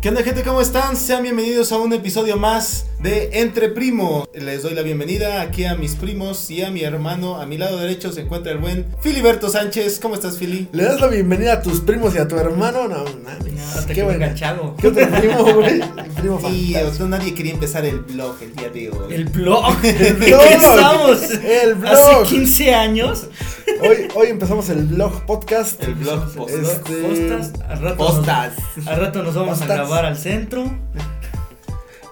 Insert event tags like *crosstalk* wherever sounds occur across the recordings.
¿Qué onda gente? ¿Cómo están? Sean bienvenidos a un episodio más de Entre Primos. Les doy la bienvenida aquí a mis primos y a mi hermano. A mi lado derecho se encuentra el buen Filiberto Sánchez. ¿Cómo estás, Fili? Le das la bienvenida a tus primos y a tu hermano. No, mames. No, te qué bueno. enganchado. ¿Qué otro primo, *laughs* güey? El primo Y fantástico. no, nadie quería empezar el blog el día de hoy. El blog. El ¿De blog. qué estamos? El blog. Hace 15 años. Hoy, hoy empezamos el blog podcast. El blog post- Este- Postas. Al rato, Postas. Nos, al rato nos vamos Postas. a grabar al centro.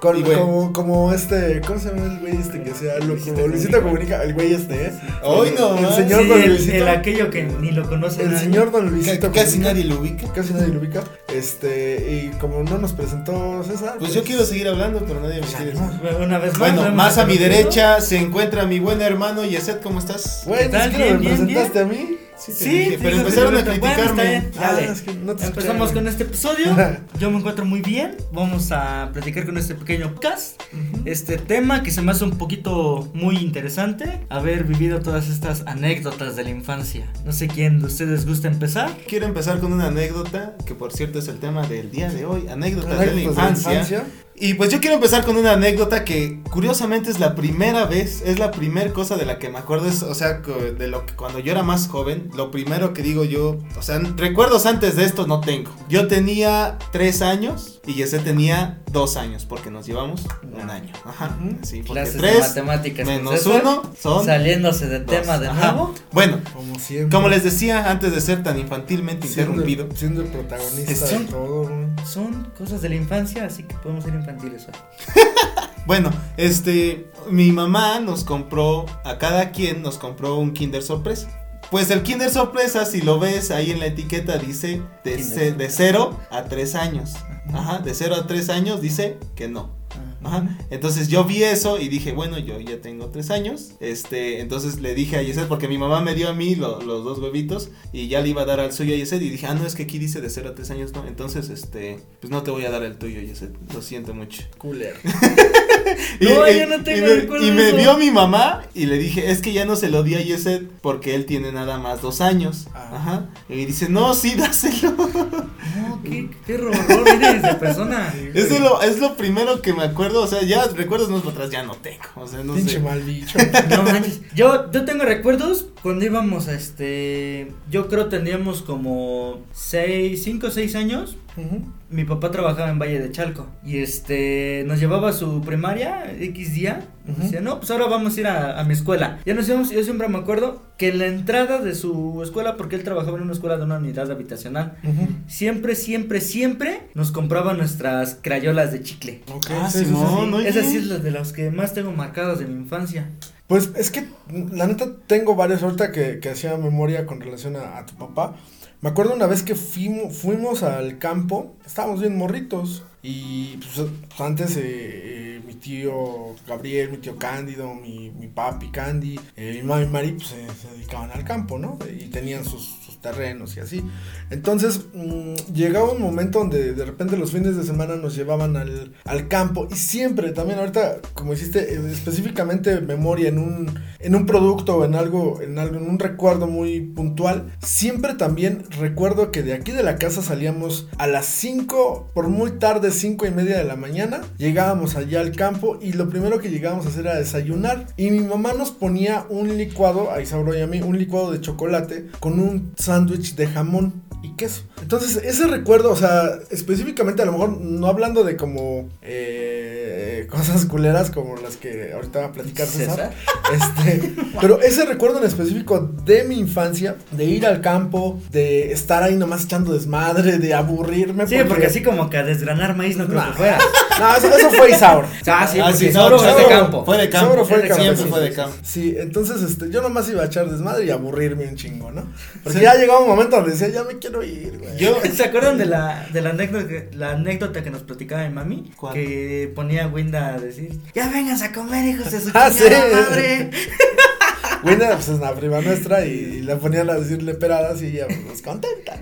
Con, bueno. como, como este, ¿cómo se llama el güey este que sea loco? Luisito Luisito Comunica. El güey este, ¿eh? Hoy no, El más. señor Sí, Don el, Luisito. el aquello que ni lo conoce El nadie. señor Don Luisito Casi Comunica. nadie lo ubica. Casi nadie lo ubica. Este, y como no nos presentó César. Pues yo quiero seguir hablando, pero nadie me Pues, quiere. no. Una vez más. Bueno, más a mi derecha se encuentra mi buen hermano Yeset. ¿Cómo estás? Ni ¿Qué siquiera me Bien, bien, presentaste a mí. Sí, Sí, dije, sí, pero sí, empezaron a. Bueno, criticarme. está bien. Dale. Ah, es que no te Empezamos escuché. con este episodio. *laughs* Yo me encuentro muy bien. Vamos a platicar con este pequeño podcast. Ujú. Este tema que se me hace un poquito muy interesante. Haber vivido todas estas anécdotas de la infancia. No sé quién de ustedes gusta empezar. Quiero empezar con una anécdota, que por cierto es el tema del día de hoy, anécdotas, de la Anécdotas infancia. Y pues yo quiero empezar con una anécdota que curiosamente es la primera vez, es la primera cosa de la que me acuerdo, es, o sea, de lo que cuando yo era más joven, lo primero que digo yo, o sea, recuerdos antes de esto no tengo. Yo tenía tres años y Jesse tenía dos años, porque nos llevamos un año. Ajá, sí, porque Clases de tres matemáticas. con menos uno son Saliéndose de dos. tema de Ajá. nuevo. Bueno, Como siempre. como les decía antes de ser tan infantilmente Siendo interrumpido, Siendo el protagonista Es- de todo, güey. Son cosas de la infancia, así que podemos ser infantiles hoy. *laughs* Bueno, este, mi mamá nos compró, a cada quien nos compró un Kinder Sorpresa. Pues el Kinder Sorpresa, si lo ves ahí en la etiqueta, dice de 0 a 3 años. Ajá, de 0 a 3 años dice que no. Ajá. Entonces yo vi eso y dije, bueno, yo ya tengo tres años. Este, entonces le dije a Yeset, porque mi mamá me dio a mí lo- los dos huevitos y ya le iba a dar al suyo a Yeset. Y dije, ah, no, es que aquí dice de 0 a 3 años, no. Entonces, este, pues no te voy a dar el tuyo, Yeset. Lo siento mucho. Cooler. *laughs* *laughs* No, y, yo no tengo y recuerdo y me eso. vio mi mamá y le dije, es que ya no se lo di a Yeset porque él tiene nada más dos años. Ah. Ajá. Y dice, no, sí, dáselo. *laughs* No, qué perro horror eres de persona. *laughs* es, de lo, es lo primero que me acuerdo. O sea, ya recuerdos para atrás ya no tengo. O sea, no Pinche sé. mal bicho. No manches. Yo, yo tengo recuerdos cuando íbamos a este. Yo creo tendríamos como 6, 5 o 6 años. Ujú. Mi papá trabajaba en Valle de Chalco y este nos llevaba a su primaria X día. Ujú. Decía, no, pues ahora vamos a ir a, a mi escuela. Ya nos íbamos, yo siempre me acuerdo que en la entrada de su escuela, porque él trabajaba en una escuela de una unidad habitacional, Ujú. siempre, siempre, siempre nos compraba nuestras crayolas de chicle. Ok, Ah, sí, sí, sí. ¿no? Oye. Esas sí es la de las que más tengo marcadas de mi infancia. Pues es que la neta tengo varias ahorita que, que hacía memoria con relación a, a tu papá. Me acuerdo una vez que fuimos, al campo, estábamos bien morritos. Y pues, pues, antes eh, eh, mi tío Gabriel, mi tío Cándido, mi, mi papi Candy, eh, mi mamá y Mari pues, se, dedicaban al campo, ¿no? Y tenían sus terrenos y así. Entonces mm, llegaba un momento donde de repente los fines de semana nos llevaban al, al campo y siempre, también ahorita, como hiciste, eh, específicamente memoria en un, en un producto o en algo, en algo, en un recuerdo muy puntual, siempre también recuerdo que de aquí de la casa salíamos a las 5, por muy tarde, 5 y media de la mañana, llegábamos allá al campo y lo primero que llegábamos a hacer era desayunar y mi mamá nos ponía un licuado, a Isauro y a mí, un licuado de chocolate con un sándwich de jamón y queso. Entonces, ese recuerdo, o sea, específicamente a lo mejor no hablando de como eh, cosas culeras como las que ahorita va a platicar César. Este, pero ese recuerdo en específico de mi infancia, de ir al campo, de estar ahí nomás echando desmadre, de aburrirme. Sí, porque así como que a desgranar maíz no creo Nah. que fuera. *laughs* No, eso, eso fue Isauro. Ah, sí, Ah, sí, Isauro es de campo. Fue de campo. Isauro fue de campo, Siempre sí, fue de sí, campo. Sí, entonces este, yo nomás iba a echar desmadre y aburrirme un chingo, ¿no? Porque ya llegaba un momento donde decía, ya me quiero ir, güey. Yo, *laughs* ¿Se acuerdan de la, de la anécdota, que- la anécdota que nos platicaba mi mami? ¿Cuál? Que ponía a Winda a decir, ya vengan a comer, hijos de su Ah, sí. madre. *laughs* Winda, pues es la prima nuestra y, y la ponían a decirle peradas y ella pues contenta.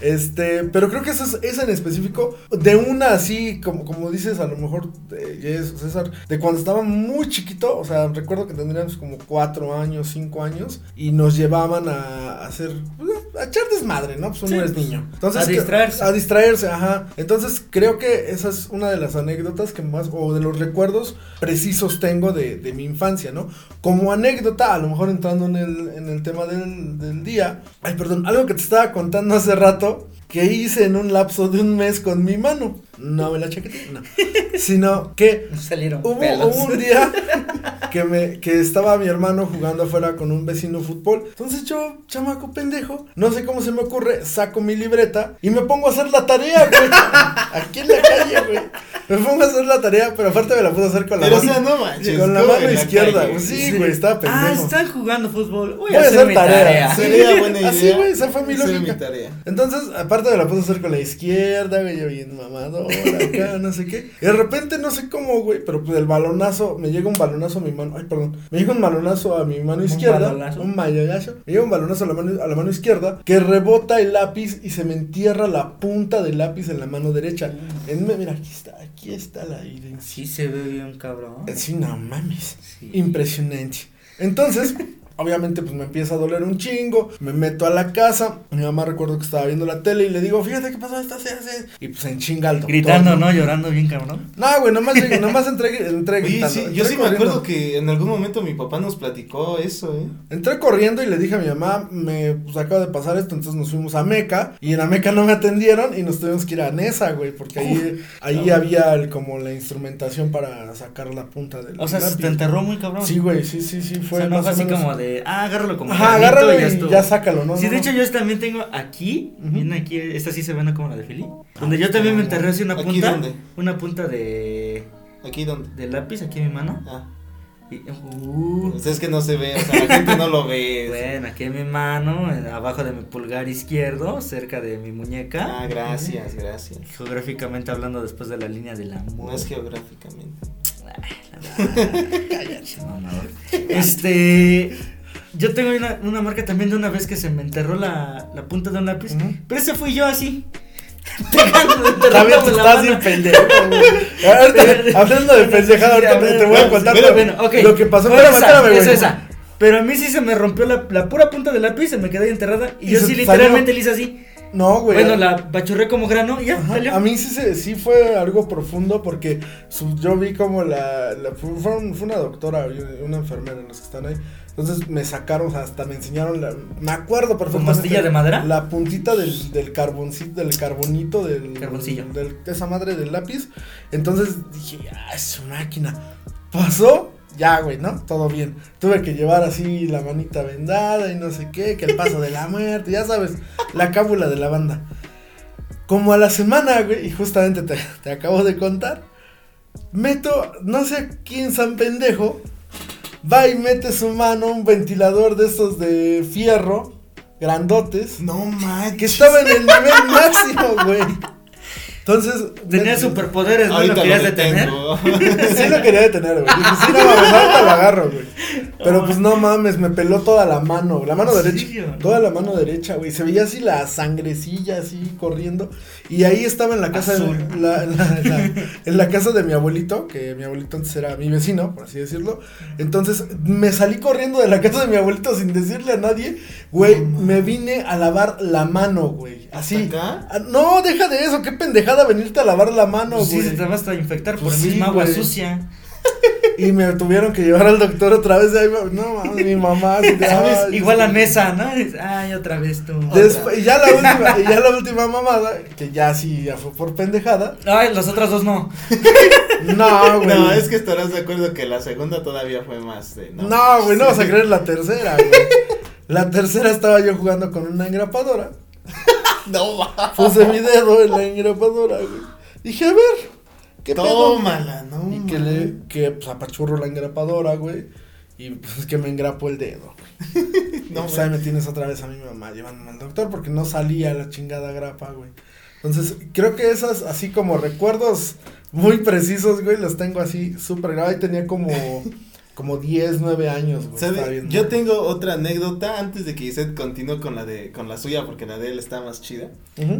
Este, pero creo que eso es, esa en específico, de una así, como, como dices, a lo mejor, de Jess o César, de cuando estaba muy chiquito, o sea, recuerdo que tendríamos como cuatro años, cinco años, y nos llevaban a, hacer, pues, a echar desmadre, ¿no? Pues uno es niño. Entonces, A que- distraerse. A distraerse, ajá. Entonces, creo que esa es una de las anécdotas que más, o de los recuerdos precisos tengo de, de mi infancia, ¿no? Como anécdota, lo mejor entrando en el, en el tema del, del día. Ay, perdón, algo que te estaba contando hace rato, que hice en un lapso de un mes con mi mano. No me la chaqueté, no. Sino que Salieron Hubo, pelos. hubo un día que me que estaba mi hermano jugando afuera con un vecino fútbol. Entonces yo, chamaco pendejo, no sé cómo se me ocurre, saco mi libreta y me pongo a hacer la tarea, güey. Aquí en la calle, güey. Me pongo a hacer la tarea, pero aparte me la puedo hacer con la Pero, o mano. sea, no manches. con la ¿cómo mano la izquierda. calle, güey. Sí, güey, estaba pendejo. Ah, están jugando fútbol. Voy, Voy a hacer, mi tarea. tarea. Sería buena idea. Así, güey, esa fue mi lógica. mi tarea. Entonces, aparte me la puse a hacer con la izquierda, güey, yo bien mamador, acá, *laughs* no sé qué. Y de repente, no sé cómo, güey, pero pues el balonazo, me llega un balonazo a mi mano, ay, perdón, me llega un balonazo a mi mano Un izquierda, balonazo. un mayoyazo, me llega un balonazo a la, mano, a la mano izquierda, que rebota el lápiz y se me entierra la punta del lápiz en la mano derecha. En, mira, aquí está, aquí está la evidencia. Sí se ve bien cabrón. Sí, no mames. Sí. Impresionante. Entonces, *laughs* obviamente, pues me empieza a doler un chingo. Me meto a la casa. Mi mamá recuerdo que estaba viendo la tele y le digo, fíjate qué pasó esta hace. Y pues en chinga al doctor. Gritando, ¿no? Llorando bien cabrón. No, güey, nomás, *laughs* nomás entré, entré Oye, gritando. sí, yo entré sí me corriendo. acuerdo que en algún momento mi papá nos platicó eso, ¿eh? Entré corriendo y le dije a mi mamá, me pues acaba de pasar esto, entonces nos fuimos a Meca y en la Meca no me atendieron y nos tuvimos que ir a Nesa, güey, porque ahí, ahí había el- como la instrumentación para sacar la punta del O sea, se te enterró muy cabrón. Sí, güey, sí, sí, sí, O fue sea, no más fue o así menos- como de, ah, agárralo como Ajá, agárralo y ya y ya sácalo, ¿no? Sí, no, de no. hecho yo también tengo aquí, viene aquí, esta sí se ve como la de Fili, donde yo también me enterré así una ¿Aquí punta, dónde? una punta de, ¿Aquí dónde? de lápiz aquí en mi mano. Ah, uh, pues es que no se ve, o sea, la gente no lo ve. *laughs* bueno, aquí en mi mano, abajo de mi pulgar izquierdo, cerca de mi muñeca. Ah, gracias, gracias. Geográficamente hablando después de la línea del amor. No es geográficamente. *laughs* Cállate, mamador. Este. Yo tengo una, una marca también de una vez que se me enterró la, la punta de un lápiz. Pero ese fui yo así. *laughs* *laughs* También la estás bien pendejo. Ahorita, *laughs* hablando de pendejada, ahorita te, te voy a contar Pero lo, bueno, ok. lo que pasó. Espérame, esa, es esa. Pero a mí sí se me rompió la, la pura punta del lápiz, se me quedó ahí enterrada. Y, Y yo sí te literalmente salió. le hice así. No, güey. Bueno, la bachurré como grano y ya, Ajá, salió. A mí sí, se, sí fue algo profundo porque su- yo vi como la, la- fue, fue un- fue una doctora una enfermera los que están ahí. Entonces me sacaron, o sea, hasta me enseñaron, la, me acuerdo perfectamente. pastilla de madera? La puntita del, del carboncito, del carbonito, del... Carboncillo. Del, esa madre del lápiz. Entonces dije, ah, es su máquina. Pasó, ya, güey, ¿no? Todo bien. Tuve que llevar así la manita vendada y no sé qué, que el paso de la *laughs* muerte, ya sabes, la cábula de la banda. Como a la semana, güey, y justamente te, te acabo de contar, meto, no sé quién san pendejo, va y mete su mano a un ventilador de estos de fierro, grandotes, No manches. que estaba en el nivel máximo, güey. Entonces. Tenía superpoderes, ¿no? Ahorita Lo querías lo detener. *laughs* *laughs* Sí lo quería detener, güey. Dije, sí, no ahorita lo agarro, güey. Pero pues no mames, me peló toda la mano, la mano ¿En derecha. Toda la mano derecha, güey. Se veía así la sangrecilla así corriendo. Y ahí estaba en la casa Azul. de, la, la- la- en la casa de mi abuelito, que mi abuelito antes era mi vecino, por así decirlo. Entonces, me salí corriendo de la casa de mi abuelito sin decirle a nadie, güey, me vine a lavar la mano, güey. Así. ¿Hasta acá? Ah, No, deja de eso, qué pendejada venirte a lavar la mano, Pues sí, güey. se te vas a infectar por Pues el sí, misma agua güey. sucia. *laughs* Y me tuvieron que llevar al doctor otra vez. Ahí, no mames, mi mamá. ¿Sabes? "Ay, Igual la sí". mesa, ¿no? Ay, otra vez tú. Después, y ya la última, *laughs* y ya la última mamada, que ya sí, ya fue por pendejada. Ay, las otras dos no. *laughs* No, güey. No, es que estarás de acuerdo que la segunda todavía fue más de. No, güey, no vas a creer la tercera, güey. La tercera estaba yo jugando con una engrapadora. No, va. Puse mi dedo en la engrapadora, güey. Dije, a ver, ¿qué pedo? Tómala, no. Y que le, que pues apachurro la engrapadora, güey. Y pues que me engrapo el dedo. *laughs* No, No, pues ahí me tienes otra vez a mi mamá llevándome al doctor porque no salía la chingada grapa, güey. Entonces, creo que esas, así como recuerdos muy precisos, güey, los tengo así súper. Ahí tenía como, *laughs* como 10, 9 años, güey. ¿Sabe? estaba bien Yo tengo otra anécdota antes de que Iset continúe con la de con la suya porque la de él está más chida.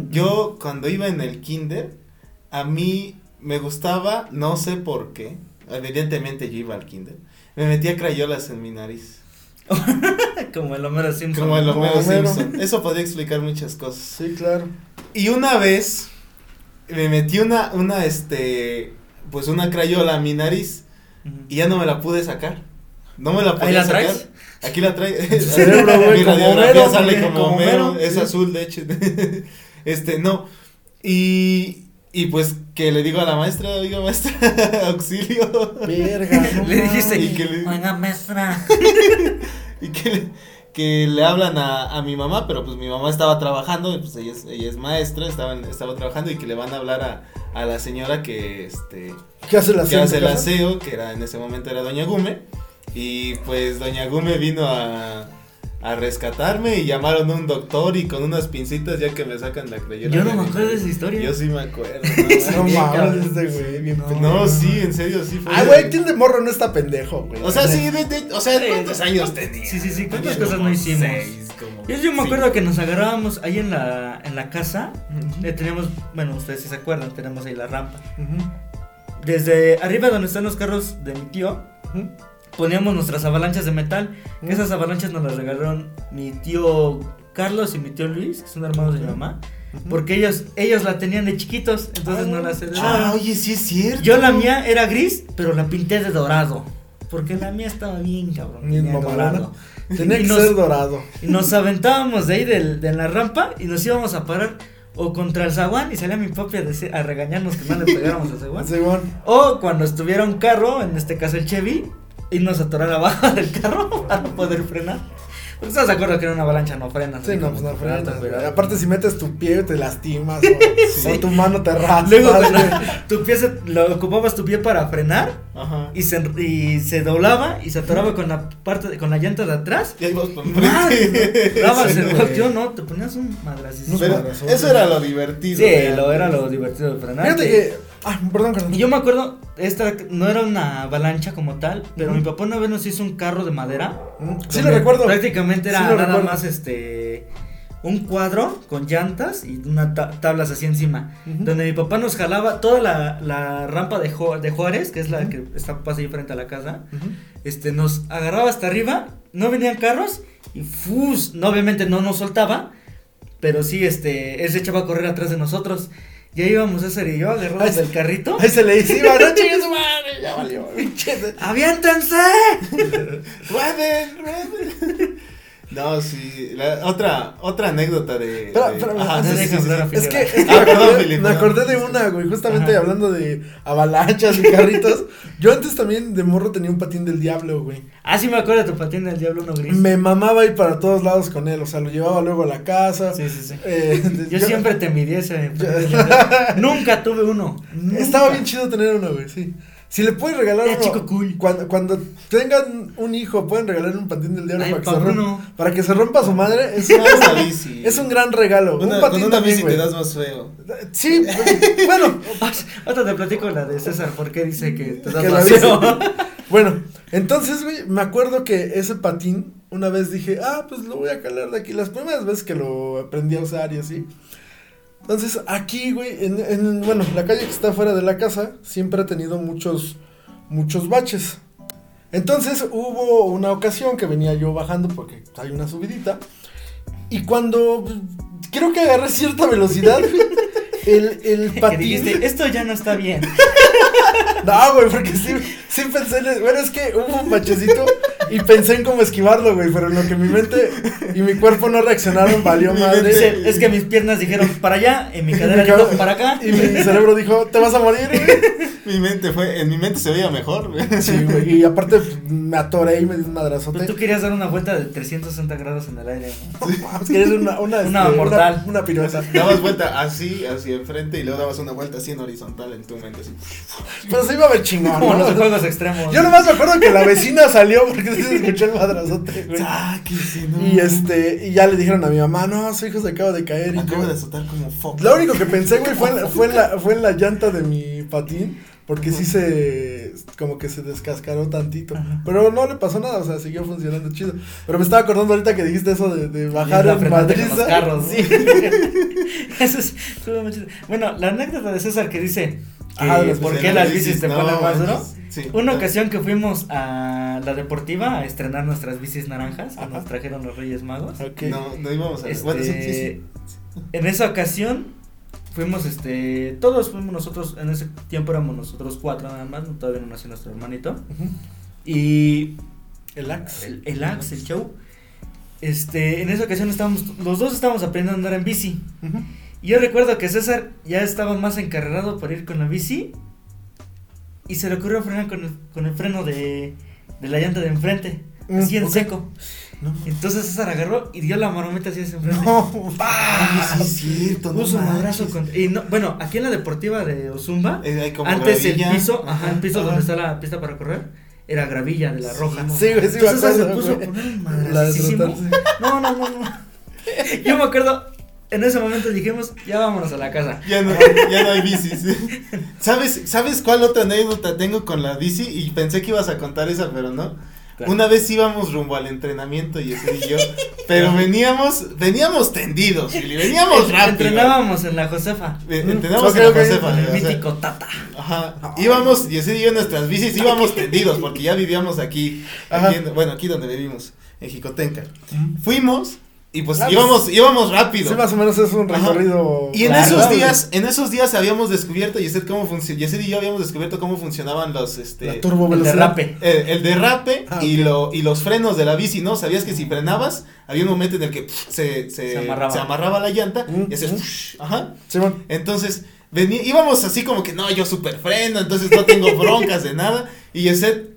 Yo cuando iba en el kinder a mí me gustaba, no sé por qué, evidentemente yo iba al kinder. Me metía crayolas en mi nariz. *laughs* Como el Homero Simpson. Como el Homero Como Homero. Simpson. Eso podría explicar muchas cosas. Sí, claro. Y una vez me metí una, una, este, pues una crayola a mi nariz Ujú. y ya no me la pude sacar. No me la ¿Ahí podía la sacar. traes? Aquí la trae. *laughs* *laughs* cerebro, güey, Mi como Homero, sale como, como Homero, Homero, es sí. azul de hecho. *laughs* este, no. Y, y pues que le digo a la maestra, oiga maestra, auxilio. Verga, no Le dijiste, Y que le- oiga, maestra. y que le, que le hablan a, a mi mamá, pero pues mi mamá estaba trabajando, y pues ella es, ella es maestra, estaba, estaba trabajando y que le van a hablar a, a la señora que este ¿Qué hace la que hace el aseo, que era en ese momento era Doña Gume, y pues Doña Gume vino a, a rescatarme y llamaron a un doctor y con unas pincitas ya que me sacan la creyera. Yo no me acuerdo de esa historia. Yo sí me acuerdo. *laughs* No No, mames, este güey, bien No. sí, en serio, sí fue. Ah, güey, ¿quién de morro no está pendejo, güey? O sea, sí, de, de- o sea, ¿cuántos años tenía? Sí, sí, sí, ¿cuántas cosas no hicimos? seis, como Yo, yo me acuerdo que nos agarrábamos ahí en la, en la casa. Eh, teníamos, bueno, ustedes sí se acuerdan, tenemos ahí la rampa. Desde arriba donde están los carros de mi tío. Poníamos nuestras avalanchas de metal. Mm. Esas avalanchas nos las regalaron mi tío Carlos y mi tío Luis, que son hermanos de mi mamá. Porque ellos, ellos la tenían de chiquitos, entonces Ah. no las Ah, oye, sí es cierto. Yo la mía era gris, pero la pinté de dorado. Porque la mía estaba bien, cabrón. Bien dorado. *laughs* Tenía Y que nos- ser dorado. Y nos *laughs* aventábamos de ahí del- de la rampa y nos íbamos a parar o contra el zaguán y salía mi papi a, decir- a regañarnos que no le pegáramos al zaguán. *laughs* O cuando estuviera un carro, en este caso el Chevy, irnos a atorar abajo del carro *laughs* para poder frenar. Porque estás de acuerdo que en una avalancha no frenas. Sí, no, pues no frenas, pero-. Aparte, si metes tu pie, te lastimas. *laughs* O, o tu mano te raspa. Luego *laughs* tu pie se, lo ocupabas tu pie para frenar Ajá. y se, y se doblaba y se atoraba con la parte de- con la llanta de atrás. Y ahí vas Madre, enfrente. Dabas Sí, el güey. volteo, no, te ponías un Madrazón, eso era lo divertido. Sí, lo era lo divertido de frenar. Fíjate que. Ah, perdón, perdón. Y yo me acuerdo, esta no era una avalancha como tal, pero mi papá una vez nos hizo un carro de madera. Sí, lo recuerdo. Prácticamente era Sí nada recuerdo. más este un cuadro con llantas y una ta- tablas así encima. Donde mi papá nos jalaba toda la, la rampa de, Juárez, que es la que está pasa ahí frente a la casa. Este, nos agarraba hasta arriba, no venían carros y ¡fus! No, obviamente no nos soltaba, pero sí, este, él se echaba a correr atrás de nosotros. Y ahí íbamos César y yo agarrados del carrito. Ahí se le dice, iba, no *laughs* chingue su madre, ya valió. pinche- ¡Aviéntense! *laughs* Rueden, rueden. No, sí. la- otra, otra anécdota de. Ajá, sí, sí, sí. Es que, es que Ah, me perdón, acordé, Felipe, me no. acordé de una, güey, justamente Ajá. hablando de avalanchas y *laughs* carritos. Yo antes también de morro tenía un patín del diablo, güey. Ah, sí me acuerdo de tu patín del diablo uno gris. Me mamaba ir para todos lados con él, o sea, lo llevaba luego a la casa. Sí, sí, sí. Eh, Yo siempre te envidié ese. *laughs* Nunca tuve uno. Estaba bien chido tener uno, güey, sí. Si le puedes regalar uno, chico cool. Cuando, cuando tengan un hijo, pueden regalar un patín del diablo Ay, para, que se rompa, para que se rompa su madre. Es, Una *laughs* bici. es un gran regalo. Una- un patín con una también, bici te das más feo. Sí, *laughs* bueno, Ahora te platico la de César, porque dice que te das Que la vacío. *laughs* Bueno, entonces, güey, me acuerdo que ese patín, una vez dije, ah, pues lo voy a calar de aquí. Las primeras veces que lo aprendí a usar y así. Entonces, aquí, güey, en, en, bueno, la calle que está fuera de la casa, siempre ha tenido muchos, muchos baches. Entonces, hubo una ocasión que venía yo bajando porque hay una subidita. Y cuando, pues, creo que agarré cierta velocidad, *laughs* el, el patín... dijiste, esto ya no está bien. *laughs* No, güey, porque sí, sí pensé en. Bueno, es que hubo un bachecito y pensé en cómo esquivarlo, güey. Pero en lo que mi mente y mi cuerpo no reaccionaron, valió Mi madre. Dice, es que mis piernas dijeron para allá, y mi *laughs* cadera mi dijo cabeza- *laughs* para acá. Y mi cerebro dijo, te vas a morir, güey. Mi mente fue. En mi mente se veía mejor. güey. Sí, güey. Y aparte pues, me atoré y me di un Pero madrazote. tú querías dar una vuelta de 360 grados en el aire, ¿no? Es que es una, una, Una este, mortal. Una, una pirueta. *laughs* Dabas vuelta así, hacia enfrente y luego dabas una vuelta así en horizontal en tu mente. Así. Pero se iba a ver chingón. Como ¿no? los juegos extremos. Yo nomás me acuerdo que la vecina salió porque *laughs* se escuchó el madrazote, güey. Sáquese, no. Y este, y ya le dijeron a mi mamá, no, su hijo se acaba de caer. Y Acabo yo- de azotar como foco. Lo único que pensé, güey, fue, en la- *laughs* fue, en la, fue en la llanta de mi patín. Porque sí se. Como que se descascaró tantito. Ajá. Pero no le pasó nada, o sea, siguió funcionando chido. Pero me estaba acordando ahorita que dijiste eso de, de bajar en Madrid. los carros, sí. *laughs* Eso es. Bueno, la anécdota de César que dice que Ah, por bicis, qué las bicis te bicis, ponen no, más duro. manches. Sí. Una ocasión que fuimos a la deportiva a estrenar nuestras bicis naranjas que Ajá. nos trajeron los Reyes Magos. No, no íbamos a. Este, Bueno, sí, sí, sí. En esa ocasión fuimos, este, todos fuimos nosotros, en ese tiempo éramos nosotros cuatro nada más, todavía no nació nuestro hermanito. Y El axe. el, el Axe, el show, este, en esa ocasión estábamos, los dos estábamos aprendiendo a andar en bici. Y yo recuerdo que César ya estaba más encarregado por ir con la bici y se le ocurrió frenar con el, con el freno de, de la llanta de enfrente, Mm, así en seco. No. Entonces César agarró y dio la marometa así hacia enfrente. No. Ah, sí, es cierto. Puso un madrazo contra- y no, bueno, aquí en la deportiva de Ozumba, Eh, como antes gravilla. el piso, ajá, el piso Ajá. donde está la pista para correr, era gravilla de la roja. no Sí, sí, Entonces se puso a poner un. *laughs* No, no, no, no. Yo me acuerdo, en ese momento dijimos, ya vámonos a la casa. Ya no, ya no hay bicis. *laughs* ¿Sabes, ¿Sabes cuál otra anécdota tengo con la bici? Y pensé que ibas a contar esa, pero no. Claro. Una vez íbamos rumbo al entrenamiento y ese y yo, *laughs* pero veníamos, veníamos tendidos, Willy, veníamos rápido. Entrenábamos en la Josefa. Eh, Entrenábamos Ok, en la. Josefa, Con el mítico Tata. Ajá. Íbamos, y ese y yo en nuestras bicis íbamos tendidos porque ya vivíamos aquí, aquí en- bueno, aquí donde vivimos, en Jicotenca. Fuimos y pues íbamos, íbamos rápido. Sí, más o menos es un Ajá. recorrido. Y en Claro, esos días, en esos días habíamos descubierto, Yeset, cómo y yo habíamos descubierto cómo funcionaban los, este, La turbo El derrape. el, el derrape Ah, y lo y los frenos de la bici, ¿no? Sabías que si frenabas, había un momento en el que pff, se, se, Se amarraba. se amarraba la llanta Mm, y hacías, mm. ajá. Simón. Entonces, venía, íbamos así como que, no, yo super freno, entonces no tengo *laughs* broncas de nada. Y Yeset,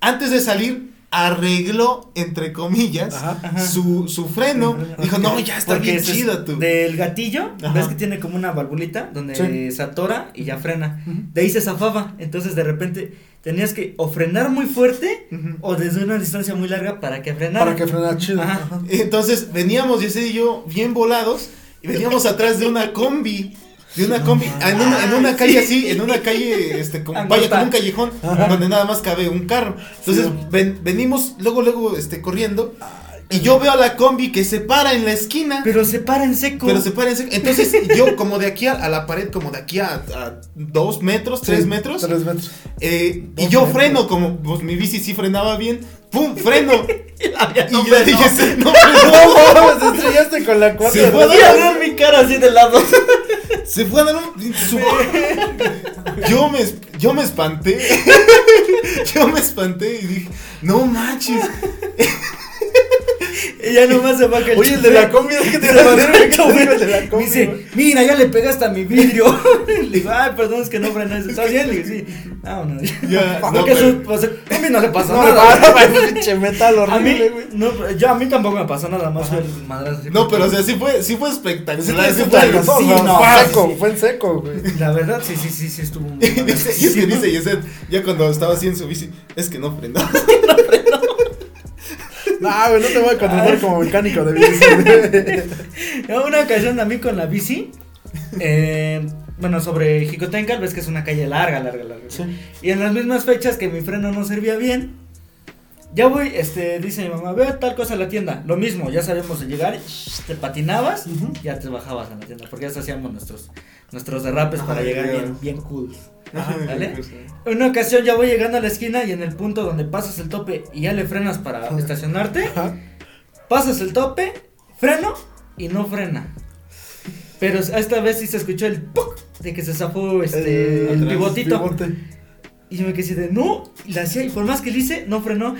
antes de salir, arregló, entre comillas, Ajá. Ajá. su, su freno. Dijo, no, ya está Porque bien chido tú. Del gatillo, Ajá. ves que tiene como una valvulita donde Sí. se atora y ya frena. De ahí se zafaba. Entonces de repente tenías que o frenar muy fuerte o desde una distancia muy larga para que frenara. Para que frena chido. Entonces veníamos, Yeset y yo, bien volados, y veníamos atrás de una combi. De una combi, en una, en una calle así, en una calle, este, como, vaya, como un callejón, donde nada más cabe un carro. Entonces, ven- venimos, luego, luego, este, corriendo, y yo veo a la combi que se para en la esquina, pero, Pero se para en seco. se para en seco. Entonces, yo, como de aquí a, a la pared, como de aquí a, a dos metros, tres metros, Tres metros. eh, y yo metros. freno, como, pues, mi bici sí frenaba bien, pum, freno, *laughs* Y la y no dije, "Sí, no *laughs* No frenó". mames, te estrellaste con la cuarta. Se fue a ver mi cara así de lado. *laughs* Se fue a dar un. su- yo, me, yo me espanté. yo me espanté y dije, no manches. Y ya nomás se va que Oye, el de la combi, ¿qué te a la combi, dice, mira, ya le pegaste a mi vidrio. *laughs* Le digo, ay, perdón, es que no frenaste. ¿Estás bien? Le digo, sí. Vámonos. Ya, *laughs* no, Porque pero- su, pues, a mí no le pasó No, nada. pinche metal A mí, horrible, güey. no, yo a mí tampoco me pasó nada más fue el madrazo. así No, pero o sea, sí fue, sí fue espectacular. sí, fue no, sí, seco, sí. fue en seco, güey. La verdad, sí, sí, sí, sí estuvo muy Y *laughs* dice, y es que dice Yeset, ya cuando estaba así en su bici, es que no frenó. No, güey, no te voy a contratar como mecánico de bici. No, *laughs* Una ocasión a mí con la bici, eh, bueno, sobre Jicotencal, ves que es una calle larga, larga, larga. Sí. Y en las mismas fechas que mi freno no servía bien, ya voy, este, dice mi mamá, ve tal cosa a la tienda. Lo mismo, ya sabemos de llegar, te patinabas, Ujú. ya te bajabas a la tienda, porque ya hacíamos nuestros, nuestros derrapes para llegar bien, bien cool. *laughs* ¿Vale? pues, Una ocasión ya voy llegando a la esquina y en el punto donde pasas el tope y ya le frenas para estacionarte, pasas el tope, freno y no frena. Pero esta vez sí se escuchó el ¡puc! de que se zafó este, el pivotito. Pivote. Y yo me quedé así de no, y la hacía, y por más que le hice, no frenó.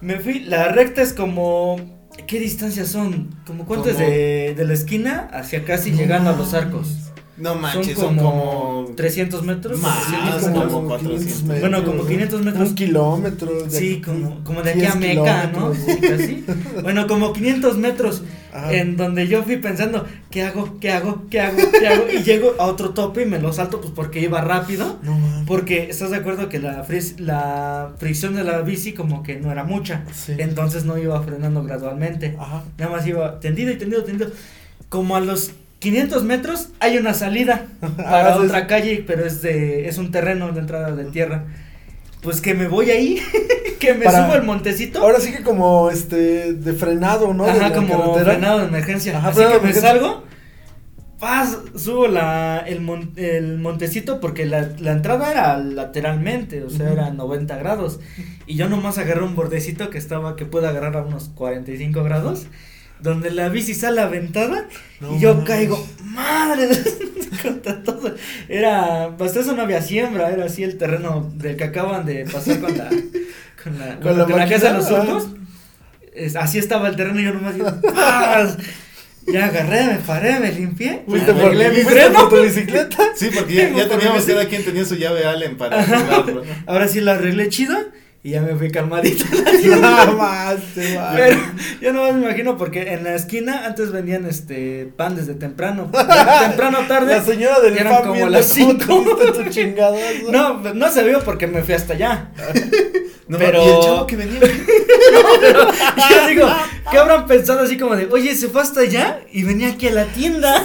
Me fui, la recta es como. ¿Qué distancias son? ¿Como cuánto es de, de la esquina hacia casi No llegando a los arcos? No Son manches, como, son como. 300 metros. Más, 400 como metros. 400. metros, Bueno, como 500 metros. Un kilómetro. de- Sí, como, como de aquí 10 a Meca, ¿no? kilómetros, *laughs* Sí, casi. Bueno, como 500 metros. Ajá. En donde yo fui pensando, ¿qué hago? ¿Qué hago? ¿Qué hago? ¿Qué hago? Y llego a otro tope y me lo salto, pues porque iba rápido. No mames. Porque estás de acuerdo que la, fris- la fricción de la bici como que no era mucha. Sí. Entonces no iba frenando gradualmente. Ajá. Nada más iba tendido y tendido, tendido. Como a los 500 metros hay una salida *laughs* para Ah, otra calle, pero es de es un terreno de entrada de tierra. Pues que me voy ahí, *laughs* que me Para- subo el montecito. Ahora sí que como este de frenado, ¿no? de Ajá, la como carretera. frenado de emergencia. Ajá, Así que de me salgo, paz, subo la, el, mon- el montecito porque la, la entrada era lateralmente, o sea, era 90 grados. Y yo nomás agarré un bordecito que estaba, que puede agarrar a unos 45 grados, donde la bici sale aventada No y yo mames. caigo, madre, *laughs* contra todo. Era, hasta eso no había siembra, era así el terreno del que acaban de pasar con la, con la, Con la con la casa de los surcos. Es- así estaba el terreno y yo nomás digo. Ya agarré, me paré, me limpié. Fuiste por, mi freno. por tu bicicleta. Sí, porque ya, ya teníamos mi cada quien tenía su llave Allen para arreglarlo. Ahora sí la arreglé chido y ya me fui calmadito. *laughs* *laughs* Nada más, te va. Pero yo no me imagino porque en la esquina antes vendían este pan desde temprano. temprano *laughs* tarde. La señora del eran pan como las cómo te cinco. diste tu chingadazo. No, no se vio porque me fui hasta allá. No, Pero- Y el chavo que venía. Y yo digo, ¿qué habrán pensado así como de, oye, se fue hasta allá y venía aquí a la tienda?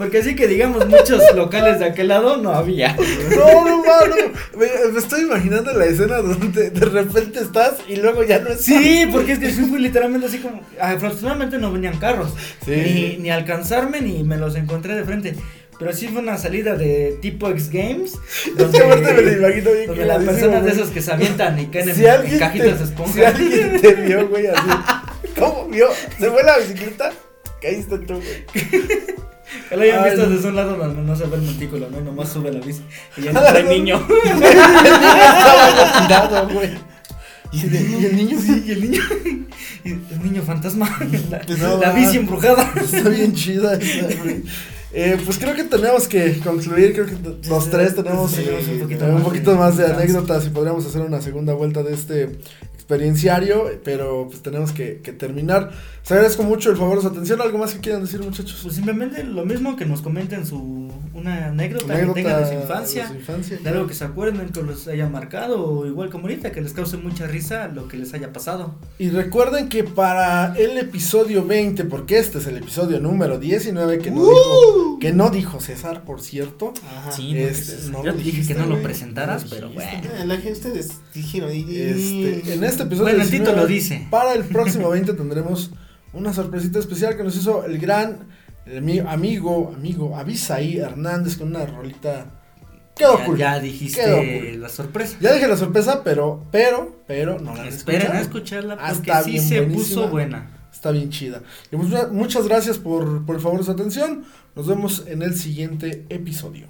Porque así que digamos, muchos *laughs* locales de aquel lado no había. No, no, mano. Me, me estoy imaginando la escena donde de repente estás y luego ya no estás. Sí, porque es que sí fue literalmente así como, afortunadamente no venían carros. Sí. Ni, ni alcanzarme ni me los encontré de frente. Pero sí fue una salida de tipo X Games. *laughs* Es que aparte me lo imagino bien donde las personas de esos que se avientan y caen en, Si en alguien, cajitas de esponja. si alguien te *laughs* vio, güey, así. ¿Cómo vio? ¿Se fue la bicicleta? Caíste tú, güey. Que lo hayan Ay, visto desde un lado no se ve el montículo, ¿no? Nomás sube la bici. Y ya no trae niño. Güey. Y, de- y el niño sí. y el niño. Y el niño fantasma. La, No, la bici embrujada. Está bien chida esa, güey. Eh, pues creo que tenemos que concluir, creo que los tres tenemos, sí, eh, un poquito un más poquito de más de anécdotas y podríamos hacer una segunda vuelta de este experienciario, pero pues tenemos que, que terminar. Les agradezco mucho el favor de su atención, ¿algo más que quieran decir muchachos? Pues simplemente lo mismo que nos comenten su. Una anécdota, Anécdota que tengan de su de infancia. su infancia, De algo que se acuerden, que los haya marcado, o igual como ahorita, que les cause mucha risa lo que les haya pasado. Y recuerden que para el episodio 20, porque este es el episodio número 19 que no, dijo, que no dijo César, por cierto. Ajá. Sí, Este, no yo lo te dije que no lo presentaras, pero bueno. Ah, La gente, ustedes dijeron. Este, en este episodio Bueno, el 19, título dice. Para el próximo *laughs* 20 tendremos una sorpresita especial que nos hizo el gran el amigo, amigo Abisaí Hernández con una rolita. Quedó ya, cool. ya Quedó dijiste cool. la sorpresa. Ya dije la sorpresa, pero, pero, pero no la Esperen a escucharla Ah, porque está sí bien se buenísima. puso buena. Está bien chida. Y pues, muchas gracias por, por el favor de su atención. Nos vemos en el siguiente episodio.